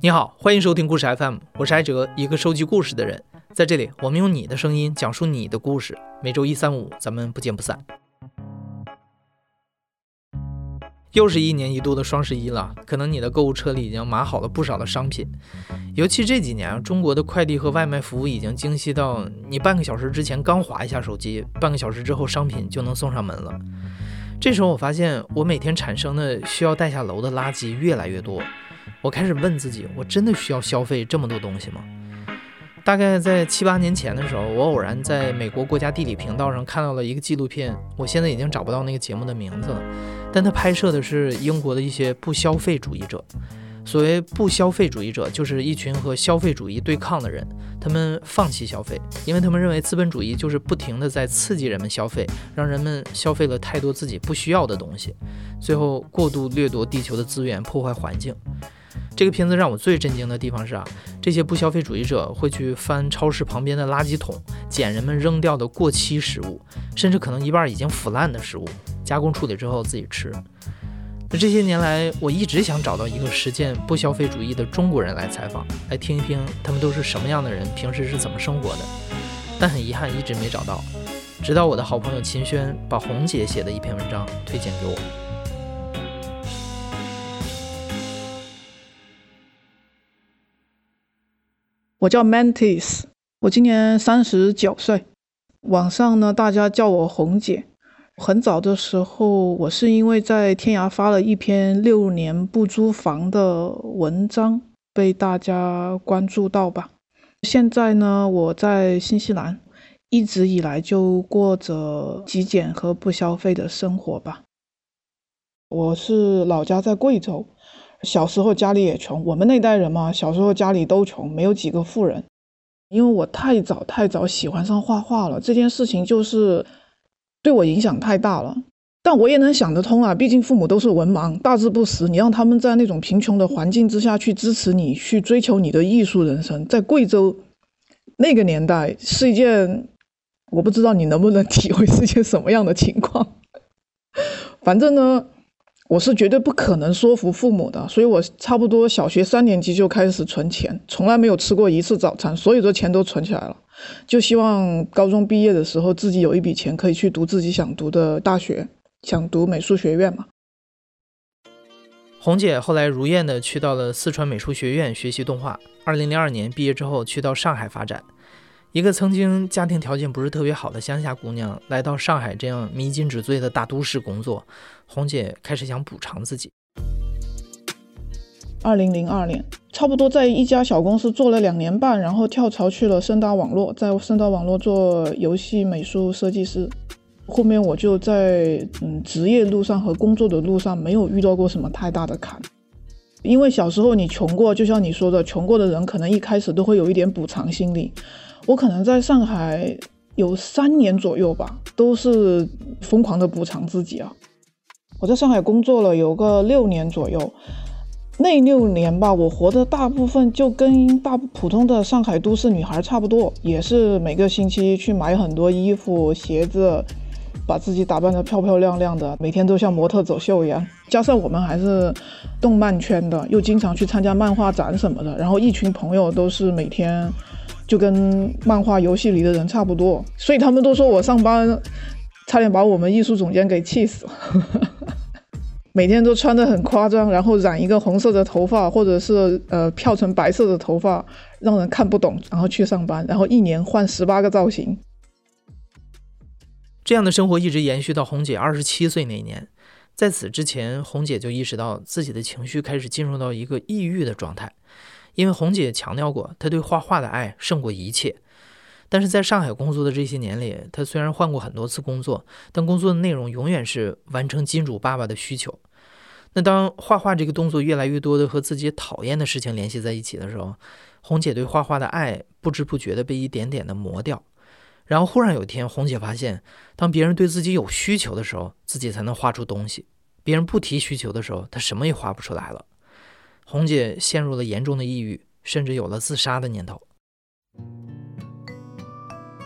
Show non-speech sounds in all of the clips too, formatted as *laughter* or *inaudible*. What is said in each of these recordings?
你好，欢迎收听故事 FM，我是艾哲，一个收集故事的人。在这里，我们用你的声音讲述你的故事。每周一、三、五，咱们不见不散。又是一年一度的双十一了，可能你的购物车里已经码好了不少的商品。尤其这几年，中国的快递和外卖服务已经精细到，你半个小时之前刚划一下手机，半个小时之后商品就能送上门了。这时候我发现，我每天产生的需要带下楼的垃圾越来越多。我开始问自己：我真的需要消费这么多东西吗？大概在七八年前的时候，我偶然在美国国家地理频道上看到了一个纪录片，我现在已经找不到那个节目的名字了，但它拍摄的是英国的一些不消费主义者。所谓不消费主义者，就是一群和消费主义对抗的人。他们放弃消费，因为他们认为资本主义就是不停地在刺激人们消费，让人们消费了太多自己不需要的东西，最后过度掠夺地球的资源，破坏环境。这个片子让我最震惊的地方是啊，这些不消费主义者会去翻超市旁边的垃圾桶，捡人们扔掉的过期食物，甚至可能一半已经腐烂的食物，加工处理之后自己吃。那这些年来，我一直想找到一个实践不消费主义的中国人来采访，来听一听他们都是什么样的人，平时是怎么生活的。但很遗憾，一直没找到。直到我的好朋友秦轩把红姐写的一篇文章推荐给我。我叫 Mantis，我今年三十九岁，网上呢大家叫我红姐。很早的时候，我是因为在天涯发了一篇六年不租房的文章，被大家关注到吧。现在呢，我在新西兰，一直以来就过着极简和不消费的生活吧。我是老家在贵州。小时候家里也穷，我们那代人嘛，小时候家里都穷，没有几个富人。因为我太早太早喜欢上画画了，这件事情就是对我影响太大了。但我也能想得通啊，毕竟父母都是文盲，大字不识，你让他们在那种贫穷的环境之下去支持你，去追求你的艺术人生，在贵州那个年代是一件，我不知道你能不能 *laughs* 体会是一件什么样的情况。*laughs* 反正呢。我是绝对不可能说服父母的，所以我差不多小学三年级就开始存钱，从来没有吃过一次早餐，所有的钱都存起来了，就希望高中毕业的时候自己有一笔钱可以去读自己想读的大学，想读美术学院嘛。红姐后来如愿的去到了四川美术学院学习动画，二零零二年毕业之后去到上海发展。一个曾经家庭条件不是特别好的乡下姑娘，来到上海这样迷津纸醉的大都市工作，红姐开始想补偿自己。二零零二年，差不多在一家小公司做了两年半，然后跳槽去了盛大网络，在盛大网络做游戏美术设计师。后面我就在嗯职业路上和工作的路上没有遇到过什么太大的坎，因为小时候你穷过，就像你说的，穷过的人可能一开始都会有一点补偿心理。我可能在上海有三年左右吧，都是疯狂的补偿自己啊。我在上海工作了有个六年左右，那六年吧，我活的大部分就跟大普通的上海都市女孩差不多，也是每个星期去买很多衣服、鞋子，把自己打扮得漂漂亮亮的，每天都像模特走秀一样。加上我们还是动漫圈的，又经常去参加漫画展什么的，然后一群朋友都是每天。就跟漫画游戏里的人差不多，所以他们都说我上班差点把我们艺术总监给气死了。*laughs* 每天都穿得很夸张，然后染一个红色的头发，或者是呃漂成白色的头发，让人看不懂，然后去上班，然后一年换十八个造型。这样的生活一直延续到红姐二十七岁那年，在此之前，红姐就意识到自己的情绪开始进入到一个抑郁的状态。因为红姐强调过，她对画画的爱胜过一切。但是在上海工作的这些年里，她虽然换过很多次工作，但工作的内容永远是完成金主爸爸的需求。那当画画这个动作越来越多的和自己讨厌的事情联系在一起的时候，红姐对画画的爱不知不觉的被一点点的磨掉。然后忽然有一天，红姐发现，当别人对自己有需求的时候，自己才能画出东西；别人不提需求的时候，她什么也画不出来了。红姐陷入了严重的抑郁，甚至有了自杀的念头。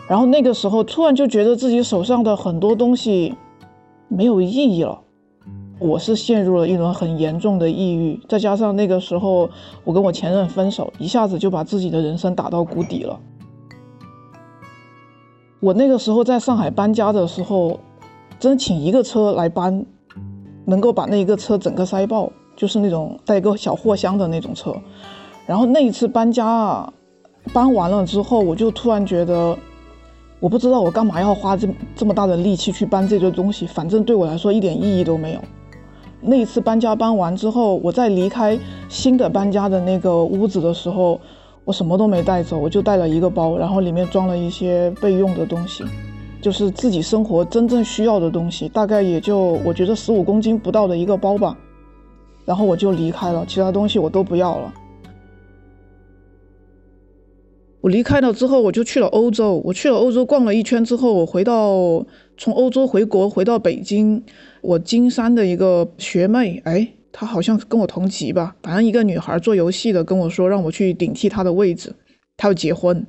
然后那个时候，突然就觉得自己手上的很多东西没有意义了。我是陷入了一轮很严重的抑郁，再加上那个时候我跟我前任分手，一下子就把自己的人生打到谷底了。我那个时候在上海搬家的时候，真请一个车来搬，能够把那一个车整个塞爆，就是那种带一个小货箱的那种车。然后那一次搬家啊，搬完了之后，我就突然觉得，我不知道我干嘛要花这这么大的力气去搬这堆东西，反正对我来说一点意义都没有。那一次搬家搬完之后，我在离开新的搬家的那个屋子的时候。我什么都没带走，我就带了一个包，然后里面装了一些备用的东西，就是自己生活真正需要的东西，大概也就我觉得十五公斤不到的一个包吧。然后我就离开了，其他东西我都不要了。我离开了之后，我就去了欧洲。我去了欧洲逛了一圈之后，我回到从欧洲回国，回到北京，我金山的一个学妹，哎。她好像跟我同级吧，反正一个女孩做游戏的跟我说让我去顶替她的位置，她要结婚，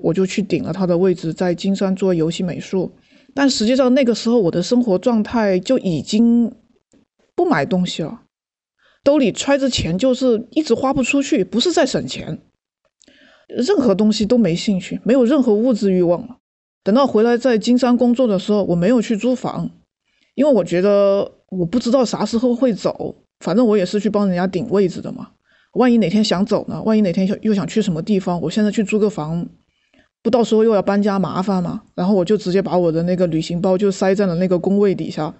我就去顶了她的位置，在金山做游戏美术。但实际上那个时候我的生活状态就已经不买东西了，兜里揣着钱就是一直花不出去，不是在省钱，任何东西都没兴趣，没有任何物质欲望了。等到回来在金山工作的时候，我没有去租房，因为我觉得我不知道啥时候会走。反正我也是去帮人家顶位置的嘛，万一哪天想走呢？万一哪天又想去什么地方？我现在去租个房，不到时候又要搬家麻烦嘛。然后我就直接把我的那个旅行包就塞在了那个工位底下，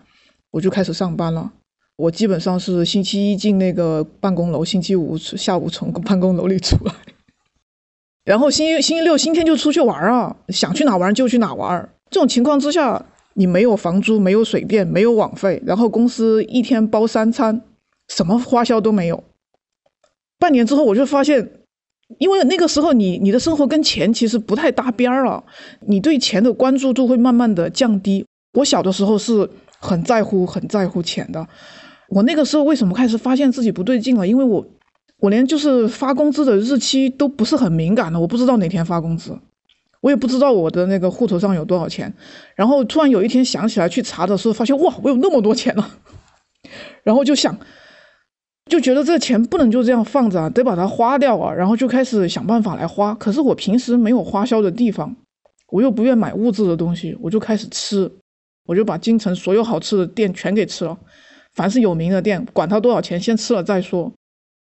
我就开始上班了。我基本上是星期一进那个办公楼，星期五下午从办公楼里出来，然后星期星期六、星期天就出去玩啊，想去哪玩就去哪玩。这种情况之下，你没有房租，没有水电，没有网费，然后公司一天包三餐。什么花销都没有。半年之后，我就发现，因为那个时候你你的生活跟钱其实不太搭边儿了，你对钱的关注度会慢慢的降低。我小的时候是很在乎很在乎钱的。我那个时候为什么开始发现自己不对劲了？因为我我连就是发工资的日期都不是很敏感的，我不知道哪天发工资，我也不知道我的那个户头上有多少钱。然后突然有一天想起来去查的时候，发现哇，我有那么多钱了，*laughs* 然后就想。就觉得这钱不能就这样放着啊，得把它花掉啊，然后就开始想办法来花。可是我平时没有花销的地方，我又不愿买物质的东西，我就开始吃，我就把京城所有好吃的店全给吃了，凡是有名的店，管它多少钱，先吃了再说。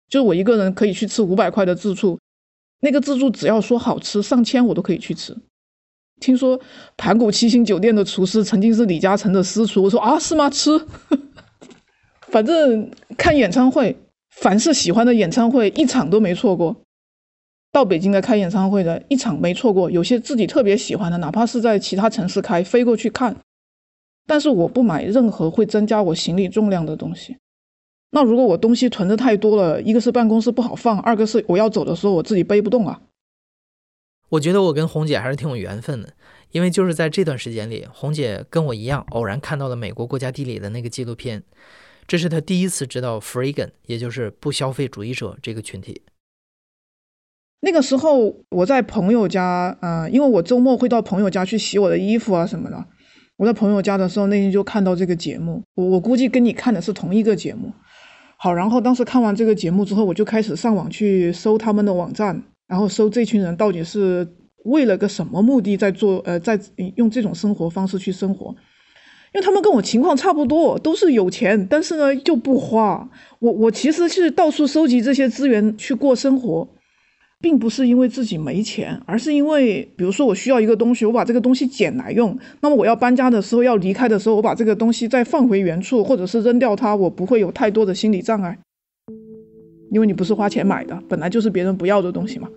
就我一个人可以去吃五百块的自助，那个自助只要说好吃，上千我都可以去吃。听说盘古七星酒店的厨师曾经是李嘉诚的私厨，我说啊是吗？吃。*laughs* 反正看演唱会，凡是喜欢的演唱会，一场都没错过。到北京来开演唱会的一场没错过，有些自己特别喜欢的，哪怕是在其他城市开，飞过去看。但是我不买任何会增加我行李重量的东西。那如果我东西囤的太多了，一个是办公室不好放，二个是我要走的时候我自己背不动啊。我觉得我跟红姐还是挺有缘分的，因为就是在这段时间里，红姐跟我一样，偶然看到了美国国家地理的那个纪录片。这是她第一次知道 “freegan”，也就是不消费主义者这个群体。那个时候我在朋友家，呃，因为我周末会到朋友家去洗我的衣服啊什么的。我在朋友家的时候，那天就看到这个节目。我我估计跟你看的是同一个节目。好，然后当时看完这个节目之后，我就开始上网去搜他们的网站，然后搜这群人到底是为了个什么目的在做，呃，在用这种生活方式去生活。因为他们跟我情况差不多，都是有钱，但是呢就不花。我我其实是到处收集这些资源去过生活，并不是因为自己没钱，而是因为，比如说我需要一个东西，我把这个东西捡来用。那么我要搬家的时候，要离开的时候，我把这个东西再放回原处，或者是扔掉它，我不会有太多的心理障碍。因为你不是花钱买的，本来就是别人不要的东西嘛。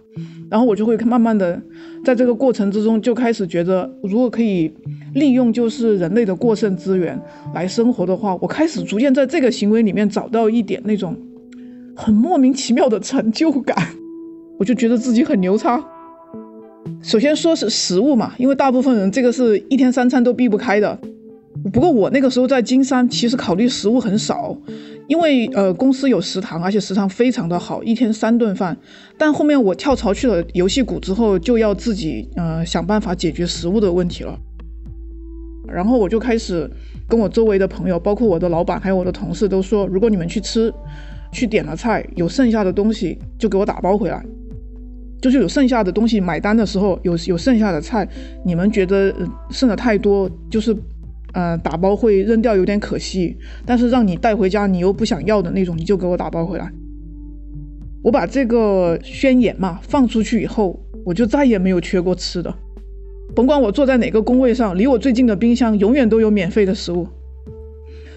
然后我就会慢慢的，在这个过程之中就开始觉得，如果可以利用就是人类的过剩资源来生活的话，我开始逐渐在这个行为里面找到一点那种很莫名其妙的成就感，我就觉得自己很牛叉。首先说是食物嘛，因为大部分人这个是一天三餐都避不开的。不过我那个时候在金山，其实考虑食物很少。因为呃公司有食堂，而且食堂非常的好，一天三顿饭。但后面我跳槽去了游戏股之后，就要自己呃想办法解决食物的问题了。然后我就开始跟我周围的朋友，包括我的老板还有我的同事都说，如果你们去吃，去点了菜，有剩下的东西就给我打包回来。就是有剩下的东西，买单的时候有有剩下的菜，你们觉得剩的太多，就是呃打包会扔掉有点可惜，但是让你带回家你又不想要的那种，你就给我打包回来。我把这个宣言嘛放出去以后，我就再也没有缺过吃的。甭管我坐在哪个工位上，离我最近的冰箱永远都有免费的食物。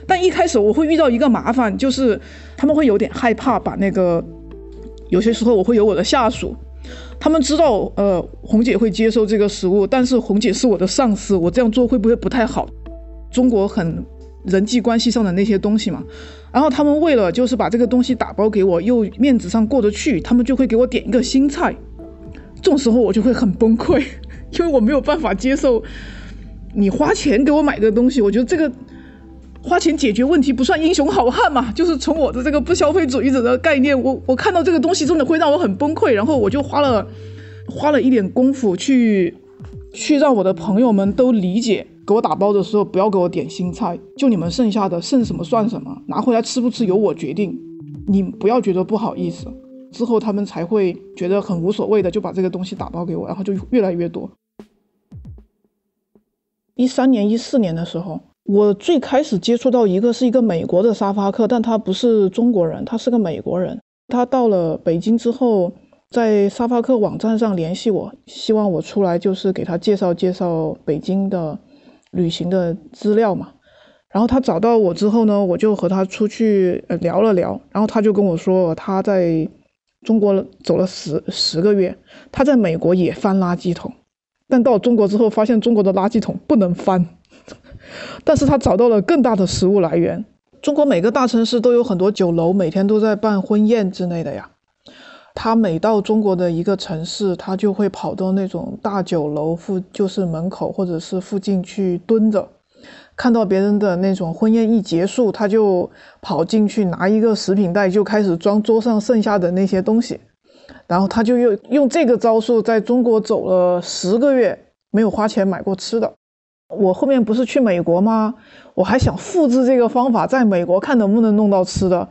但一开始我会遇到一个麻烦，就是他们会有点害怕把那个，有些时候我会有我的下属。他们知道，呃，红姐会接受这个食物，但是红姐是我的上司，我这样做会不会不太好？中国很人际关系上的那些东西嘛。然后他们为了就是把这个东西打包给我，又面子上过得去，他们就会给我点一个新菜。这种时候我就会很崩溃，*laughs* 因为我没有办法接受你花钱给我买的东西。我觉得这个。花钱解决问题不算英雄好汉嘛？就是从我的这个不消费主义者的概念，我我看到这个东西真的会让我很崩溃，然后我就花了花了一点功夫去去让我的朋友们都理解，给我打包的时候不要给我点新菜，就你们剩下的剩什么算什么，拿回来吃不吃由我决定，你不要觉得不好意思。之后他们才会觉得很无所谓的，就把这个东西打包给我，然后就越来越多。一三年、一四年的时候。我最开始接触到一个是一个美国的沙发客，但他不是中国人，他是个美国人。他到了北京之后，在沙发客网站上联系我，希望我出来就是给他介绍介绍北京的旅行的资料嘛。然后他找到我之后呢，我就和他出去聊了聊，然后他就跟我说他在中国走了十十个月，他在美国也翻垃圾桶，但到中国之后发现中国的垃圾桶不能翻。但是他找到了更大的食物来源。中国每个大城市都有很多酒楼，每天都在办婚宴之类的呀。他每到中国的一个城市，他就会跑到那种大酒楼附，就是门口或者是附近去蹲着，看到别人的那种婚宴一结束，他就跑进去拿一个食品袋，就开始装桌上剩下的那些东西。然后他就用用这个招数，在中国走了十个月，没有花钱买过吃的。我后面不是去美国吗？我还想复制这个方法，在美国看能不能弄到吃的，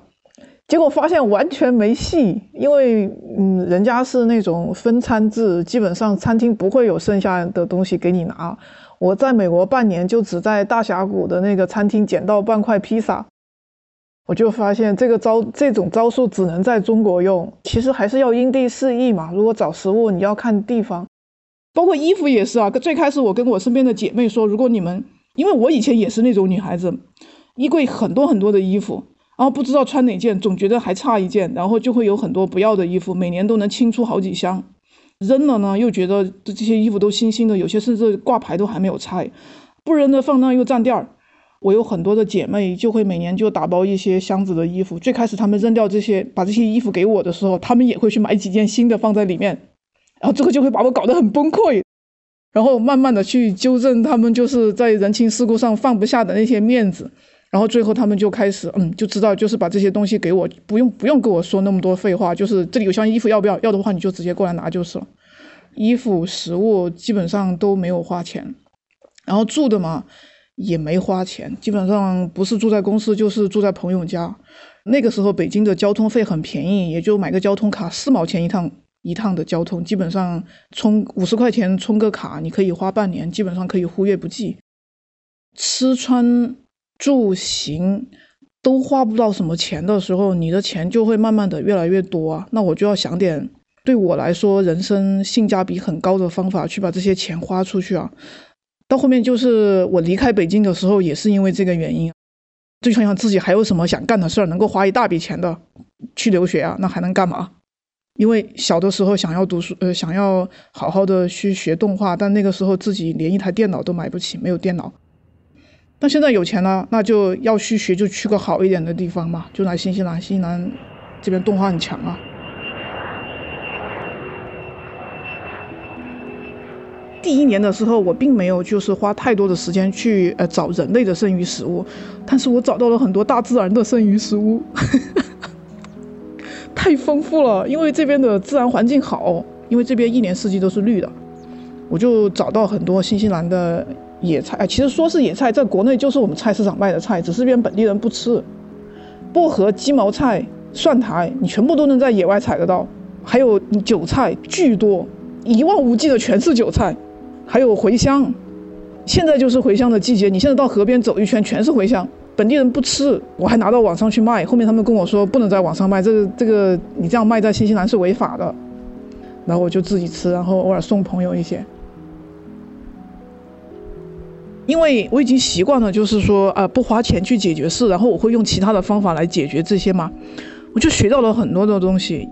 结果发现完全没戏，因为嗯，人家是那种分餐制，基本上餐厅不会有剩下的东西给你拿。我在美国半年，就只在大峡谷的那个餐厅捡到半块披萨，我就发现这个招这种招数只能在中国用，其实还是要因地制宜嘛。如果找食物，你要看地方。包括衣服也是啊，最开始我跟我身边的姐妹说，如果你们，因为我以前也是那种女孩子，衣柜很多很多的衣服，然后不知道穿哪件，总觉得还差一件，然后就会有很多不要的衣服，每年都能清出好几箱，扔了呢又觉得这些衣服都新新的，有些甚至挂牌都还没有拆，不扔的放那又占地儿。我有很多的姐妹就会每年就打包一些箱子的衣服，最开始她们扔掉这些，把这些衣服给我的时候，她们也会去买几件新的放在里面。然后这个就会把我搞得很崩溃，然后慢慢的去纠正他们就是在人情世故上放不下的那些面子，然后最后他们就开始嗯就知道就是把这些东西给我，不用不用跟我说那么多废话，就是这里有箱衣服要不要？要的话你就直接过来拿就是了。衣服、食物基本上都没有花钱，然后住的嘛也没花钱，基本上不是住在公司就是住在朋友家。那个时候北京的交通费很便宜，也就买个交通卡四毛钱一趟。一趟的交通基本上充五十块钱充个卡，你可以花半年，基本上可以忽略不计。吃穿住行都花不到什么钱的时候，你的钱就会慢慢的越来越多啊。那我就要想点对我来说人生性价比很高的方法去把这些钱花出去啊。到后面就是我离开北京的时候，也是因为这个原因，就想想自己还有什么想干的事儿，能够花一大笔钱的去留学啊，那还能干嘛？因为小的时候想要读书，呃，想要好好的去学动画，但那个时候自己连一台电脑都买不起，没有电脑。但现在有钱了，那就要去学，就去个好一点的地方嘛，就来新西兰。新西兰这边动画很强啊。第一年的时候，我并没有就是花太多的时间去呃找人类的剩余食物，但是我找到了很多大自然的剩余食物。*laughs* 太丰富了，因为这边的自然环境好，因为这边一年四季都是绿的，我就找到很多新西兰的野菜，哎，其实说是野菜，在国内就是我们菜市场卖的菜，只是这边本地人不吃。薄荷、鸡毛菜、蒜苔，你全部都能在野外采得到。还有韭菜，巨多，一望无际的全是韭菜。还有茴香，现在就是茴香的季节。你现在到河边走一圈，全是茴香。本地人不吃，我还拿到网上去卖。后面他们跟我说，不能在网上卖，这个这个你这样卖在新西兰是违法的。然后我就自己吃，然后偶尔送朋友一些。因为我已经习惯了，就是说啊，不花钱去解决事，然后我会用其他的方法来解决这些嘛。我就学到了很多的东西。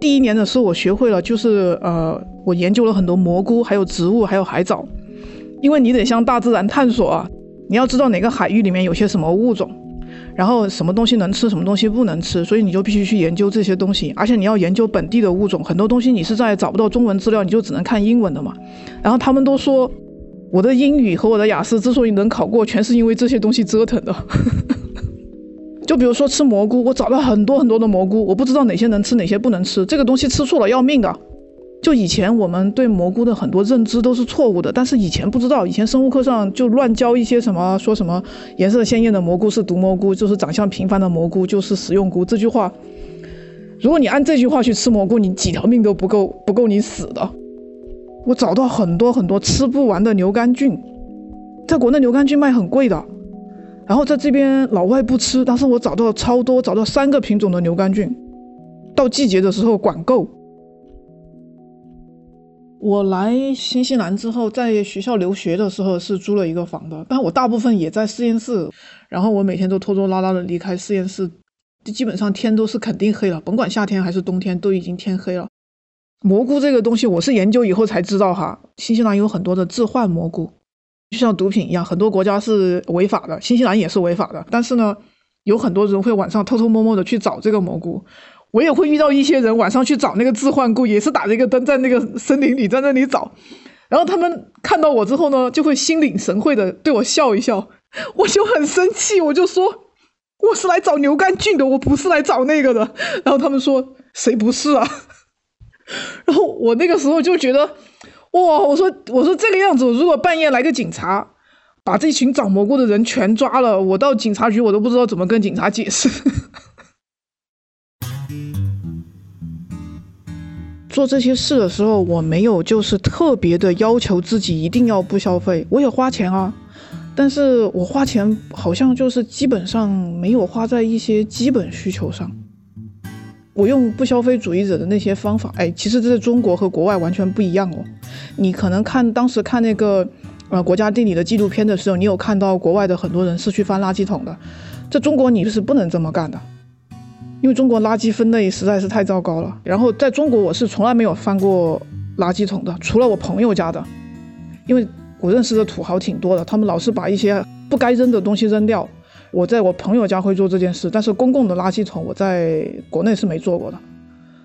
第一年的时候，我学会了，就是呃，我研究了很多蘑菇，还有植物，还有海藻。因为你得向大自然探索啊，你要知道哪个海域里面有些什么物种，然后什么东西能吃，什么东西不能吃，所以你就必须去研究这些东西。而且你要研究本地的物种，很多东西你是在找不到中文资料，你就只能看英文的嘛。然后他们都说，我的英语和我的雅思之所以能考过，全是因为这些东西折腾的。*laughs* 就比如说吃蘑菇，我找了很多很多的蘑菇，我不知道哪些能吃，哪些不能吃。这个东西吃错了要命的。就以前我们对蘑菇的很多认知都是错误的，但是以前不知道，以前生物课上就乱教一些什么，说什么颜色鲜艳的蘑菇是毒蘑菇，就是长相平凡的蘑菇就是食用菇。这句话，如果你按这句话去吃蘑菇，你几条命都不够，不够你死的。我找到很多很多吃不完的牛肝菌，在国内牛肝菌卖很贵的。然后在这边老外不吃，但是我找到了超多，找到三个品种的牛肝菌，到季节的时候管够。我来新西兰之后，在学校留学的时候是租了一个房的，但我大部分也在实验室，然后我每天都拖拖拉拉的离开实验室，基本上天都是肯定黑了，甭管夏天还是冬天，都已经天黑了。蘑菇这个东西，我是研究以后才知道哈，新西兰有很多的置换蘑菇。就像毒品一样，很多国家是违法的，新西兰也是违法的。但是呢，有很多人会晚上偷偷摸摸的去找这个蘑菇。我也会遇到一些人晚上去找那个置换菇，也是打着一个灯在那个森林里在那里找。然后他们看到我之后呢，就会心领神会的对我笑一笑。*laughs* 我就很生气，我就说我是来找牛肝菌的，我不是来找那个的。然后他们说谁不是啊？*laughs* 然后我那个时候就觉得。哇！我说，我说这个样子，如果半夜来个警察，把这群找蘑菇的人全抓了，我到警察局我都不知道怎么跟警察解释。做这些事的时候，我没有就是特别的要求自己一定要不消费，我也花钱啊，但是我花钱好像就是基本上没有花在一些基本需求上。我用不消费主义者的那些方法，哎，其实这在中国和国外完全不一样哦。你可能看当时看那个呃国家地理的纪录片的时候，你有看到国外的很多人是去翻垃圾桶的，在中国你是不能这么干的，因为中国垃圾分类实在是太糟糕了。然后在中国我是从来没有翻过垃圾桶的，除了我朋友家的，因为我认识的土豪挺多的，他们老是把一些不该扔的东西扔掉。我在我朋友家会做这件事，但是公共的垃圾桶我在国内是没做过的，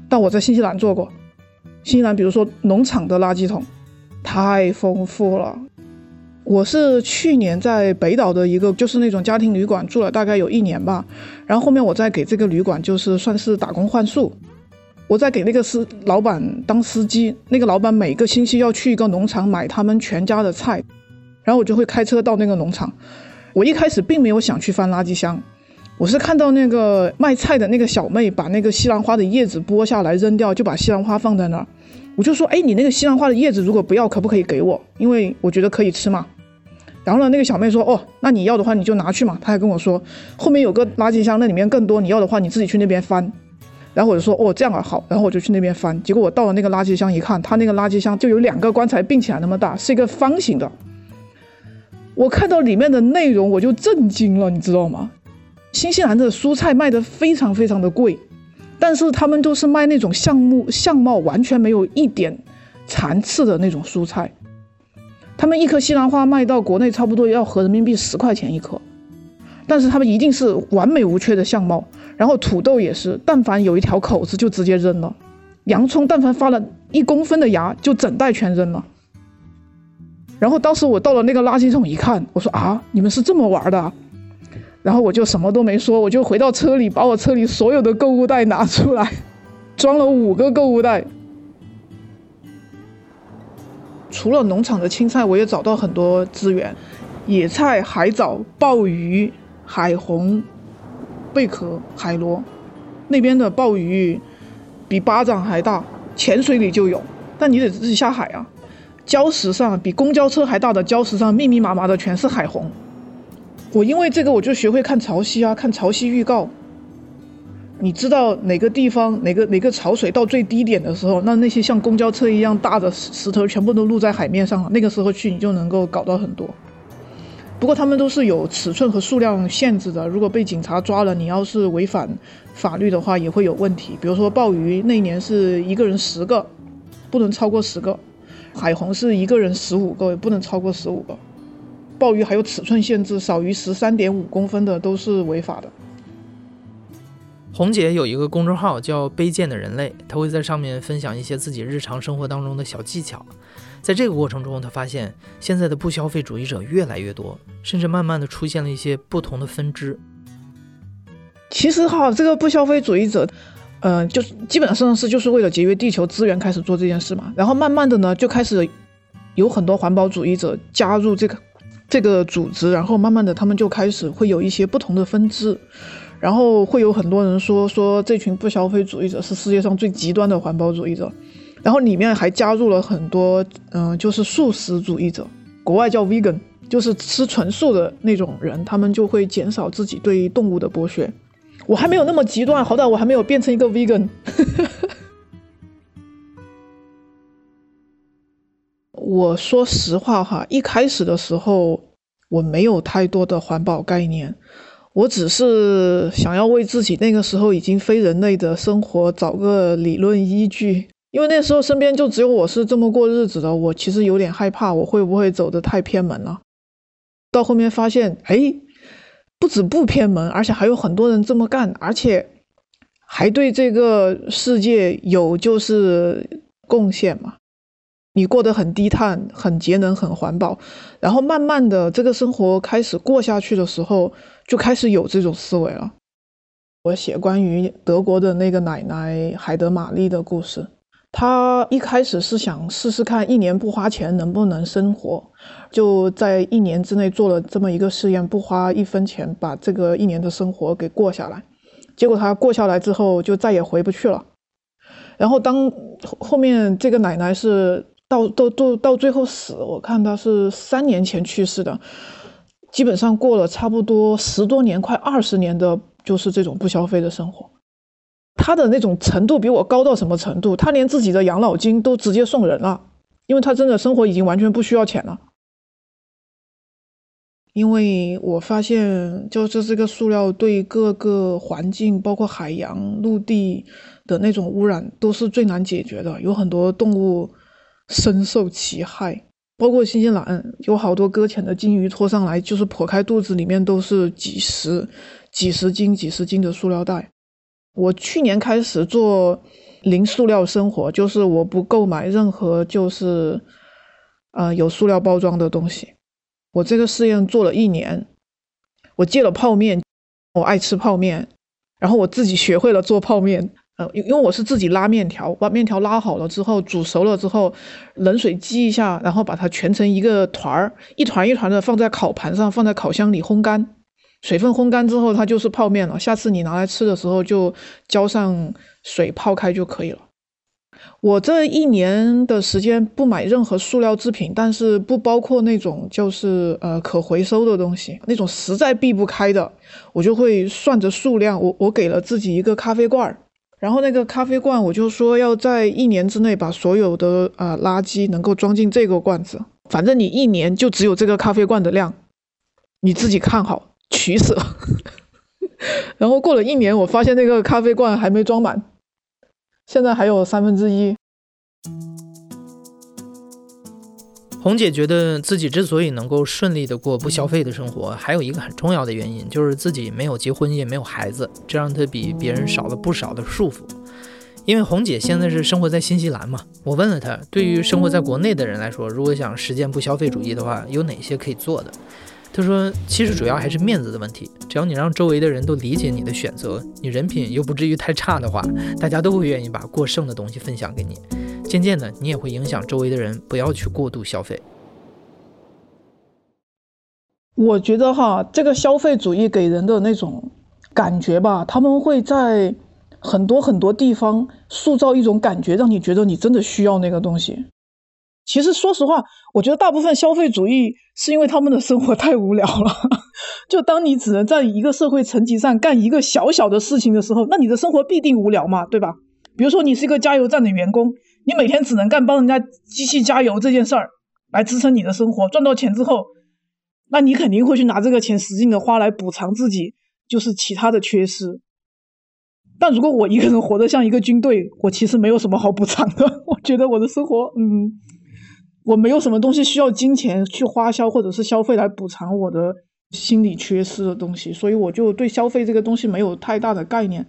但我在新西兰做过。新西兰比如说农场的垃圾桶，太丰富了。我是去年在北岛的一个就是那种家庭旅馆住了大概有一年吧，然后后面我再给这个旅馆就是算是打工换宿，我在给那个司老板当司机，那个老板每个星期要去一个农场买他们全家的菜，然后我就会开车到那个农场。我一开始并没有想去翻垃圾箱，我是看到那个卖菜的那个小妹把那个西兰花的叶子剥下来扔掉，就把西兰花放在那儿。我就说，哎，你那个西兰花的叶子如果不要，可不可以给我？因为我觉得可以吃嘛。然后呢，那个小妹说，哦，那你要的话你就拿去嘛。她还跟我说，后面有个垃圾箱，那里面更多，你要的话你自己去那边翻。然后我就说，哦，这样啊，好。然后我就去那边翻，结果我到了那个垃圾箱一看，它那个垃圾箱就有两个棺材并起来那么大，是一个方形的。我看到里面的内容，我就震惊了，你知道吗？新西兰的蔬菜卖的非常非常的贵，但是他们都是卖那种项目相貌完全没有一点残次的那种蔬菜。他们一颗西兰花卖到国内差不多要合人民币十块钱一颗，但是他们一定是完美无缺的相貌。然后土豆也是，但凡有一条口子就直接扔了；洋葱但凡发了一公分的芽，就整袋全扔了。然后当时我到了那个垃圾桶一看，我说啊，你们是这么玩的？然后我就什么都没说，我就回到车里，把我车里所有的购物袋拿出来，*laughs* 装了五个购物袋。除了农场的青菜，我也找到很多资源，野菜、海藻、鲍鱼、海虹、贝壳、海螺。那边的鲍鱼比巴掌还大，浅水里就有，但你得自己下海啊。礁石上比公交车还大的礁石上，密密麻麻的全是海虹。我因为这个，我就学会看潮汐啊，看潮汐预告。你知道哪个地方哪个哪个潮水到最低点的时候，那那些像公交车一样大的石石头全部都露在海面上了。那个时候去，你就能够搞到很多。不过他们都是有尺寸和数量限制的。如果被警察抓了，你要是违反法律的话，也会有问题。比如说鲍鱼那一年是一个人十个，不能超过十个；海虹是一个人十五个，也不能超过十五个。鲍鱼还有尺寸限制，少于十三点五公分的都是违法的。红姐有一个公众号叫“卑贱的人类”，她会在上面分享一些自己日常生活当中的小技巧。在这个过程中，她发现现在的不消费主义者越来越多，甚至慢慢的出现了一些不同的分支。其实哈，这个不消费主义者，嗯，就基本上是就是为了节约地球资源开始做这件事嘛。然后慢慢的呢，就开始有很多环保主义者加入这个这个组织，然后慢慢的他们就开始会有一些不同的分支。然后会有很多人说说这群不消费主义者是世界上最极端的环保主义者，然后里面还加入了很多嗯，就是素食主义者，国外叫 vegan，就是吃纯素的那种人，他们就会减少自己对动物的剥削。我还没有那么极端，好歹我还没有变成一个 vegan。*laughs* 我说实话哈，一开始的时候我没有太多的环保概念。我只是想要为自己那个时候已经非人类的生活找个理论依据，因为那时候身边就只有我是这么过日子的。我其实有点害怕，我会不会走得太偏门了？到后面发现，哎，不止不偏门，而且还有很多人这么干，而且还对这个世界有就是贡献嘛。你过得很低碳、很节能、很环保，然后慢慢的这个生活开始过下去的时候。就开始有这种思维了。我写关于德国的那个奶奶海德玛丽的故事。她一开始是想试试看一年不花钱能不能生活，就在一年之内做了这么一个试验，不花一分钱把这个一年的生活给过下来。结果她过下来之后就再也回不去了。然后当后面这个奶奶是到到到到最后死，我看他是三年前去世的。基本上过了差不多十多年，快二十年的，就是这种不消费的生活。他的那种程度比我高到什么程度？他连自己的养老金都直接送人了，因为他真的生活已经完全不需要钱了。因为我发现，就是这个塑料对各个环境，包括海洋、陆地的那种污染，都是最难解决的。有很多动物深受其害。包括新西兰有好多搁浅的鲸鱼拖上来，就是剖开肚子，里面都是几十、几十斤、几十斤的塑料袋。我去年开始做零塑料生活，就是我不购买任何就是呃有塑料包装的东西。我这个试验做了一年，我戒了泡面，我爱吃泡面，然后我自己学会了做泡面。因因为我是自己拉面条，把面条拉好了之后，煮熟了之后，冷水激一下，然后把它蜷成一个团儿，一团一团的放在烤盘上，放在烤箱里烘干，水分烘干之后，它就是泡面了。下次你拿来吃的时候，就浇上水泡开就可以了。我这一年的时间不买任何塑料制品，但是不包括那种就是呃可回收的东西，那种实在避不开的，我就会算着数量，我我给了自己一个咖啡罐儿。然后那个咖啡罐，我就说要在一年之内把所有的呃垃圾能够装进这个罐子。反正你一年就只有这个咖啡罐的量，你自己看好取舍。*laughs* 然后过了一年，我发现那个咖啡罐还没装满，现在还有三分之一。红姐觉得自己之所以能够顺利的过不消费的生活，还有一个很重要的原因，就是自己没有结婚也没有孩子，这让她比别人少了不少的束缚。因为红姐现在是生活在新西兰嘛，我问了她，对于生活在国内的人来说，如果想实践不消费主义的话，有哪些可以做的？她说，其实主要还是面子的问题，只要你让周围的人都理解你的选择，你人品又不至于太差的话，大家都会愿意把过剩的东西分享给你。渐渐的，你也会影响周围的人不要去过度消费。我觉得哈，这个消费主义给人的那种感觉吧，他们会在很多很多地方塑造一种感觉，让你觉得你真的需要那个东西。其实说实话，我觉得大部分消费主义是因为他们的生活太无聊了。*laughs* 就当你只能在一个社会层级上干一个小小的事情的时候，那你的生活必定无聊嘛，对吧？比如说你是一个加油站的员工，你每天只能干帮人家机器加油这件事儿来支撑你的生活，赚到钱之后。那你肯定会去拿这个钱使劲的花来补偿自己，就是其他的缺失。但如果我一个人活得像一个军队，我其实没有什么好补偿的。*laughs* 我觉得我的生活，嗯，我没有什么东西需要金钱去花销或者是消费来补偿我的心理缺失的东西，所以我就对消费这个东西没有太大的概念。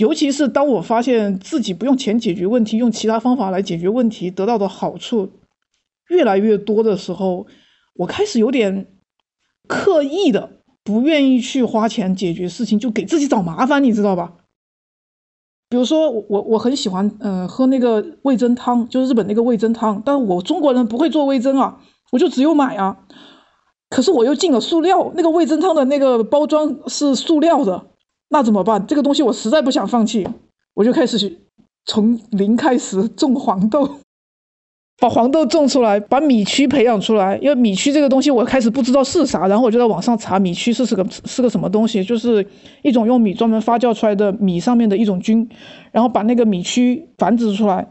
尤其是当我发现自己不用钱解决问题，用其他方法来解决问题得到的好处越来越多的时候。我开始有点刻意的不愿意去花钱解决事情，就给自己找麻烦，你知道吧？比如说，我我很喜欢嗯喝那个味增汤，就是日本那个味增汤，但我中国人不会做味增啊，我就只有买啊。可是我又进了塑料，那个味增汤的那个包装是塑料的，那怎么办？这个东西我实在不想放弃，我就开始从零开始种黄豆。把黄豆种出来，把米曲培养出来。因为米曲这个东西，我开始不知道是啥，然后我就在网上查米曲是是个是个什么东西，就是一种用米专门发酵出来的米上面的一种菌，然后把那个米曲繁殖出来。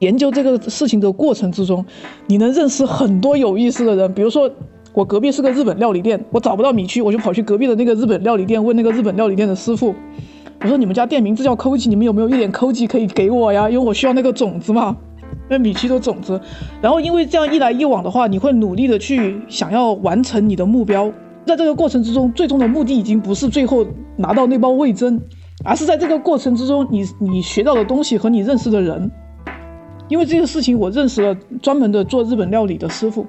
研究这个事情的过程之中，你能认识很多有意思的人。比如说，我隔壁是个日本料理店，我找不到米曲，我就跑去隔壁的那个日本料理店问那个日本料理店的师傅。我说你们家店名字叫抠 i 你们有没有一点抠 i 可以给我呀？因为我需要那个种子嘛，那米奇的种子。然后因为这样一来一往的话，你会努力的去想要完成你的目标。在这个过程之中，最终的目的已经不是最后拿到那包味增，而是在这个过程之中，你你学到的东西和你认识的人。因为这个事情，我认识了专门的做日本料理的师傅，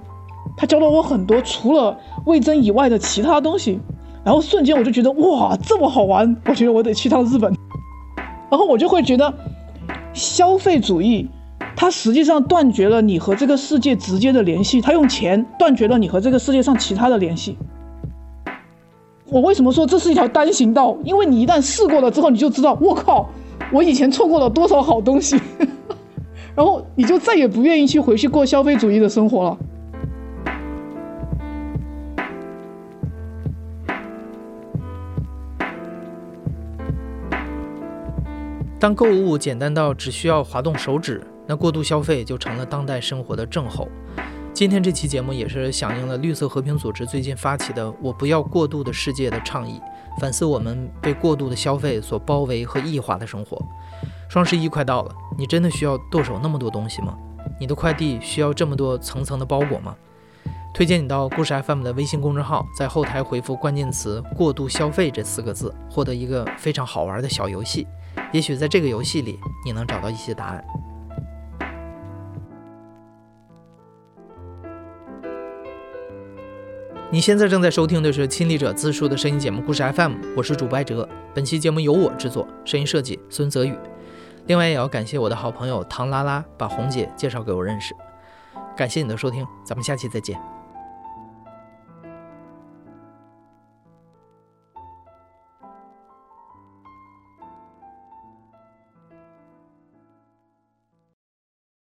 他教了我很多除了味增以外的其他东西。然后瞬间我就觉得哇，这么好玩！我觉得我得去趟日本。然后我就会觉得，消费主义它实际上断绝了你和这个世界直接的联系，它用钱断绝了你和这个世界上其他的联系。我为什么说这是一条单行道？因为你一旦试过了之后，你就知道，我靠，我以前错过了多少好东西，*laughs* 然后你就再也不愿意去回去过消费主义的生活了。当购物简单到只需要滑动手指，那过度消费就成了当代生活的症候。今天这期节目也是响应了绿色和平组织最近发起的“我不要过度的世界”的倡议，反思我们被过度的消费所包围和异化的生活。双十一快到了，你真的需要剁手那么多东西吗？你的快递需要这么多层层的包裹吗？推荐你到故事 FM 的微信公众号，在后台回复关键词“过度消费”这四个字，获得一个非常好玩的小游戏。也许在这个游戏里，你能找到一些答案。你现在正在收听的是亲历者自述的声音节目《故事 FM》，我是主播艾哲。本期节目由我制作，声音设计孙泽宇。另外，也要感谢我的好朋友唐拉拉，把红姐介绍给我认识。感谢你的收听，咱们下期再见。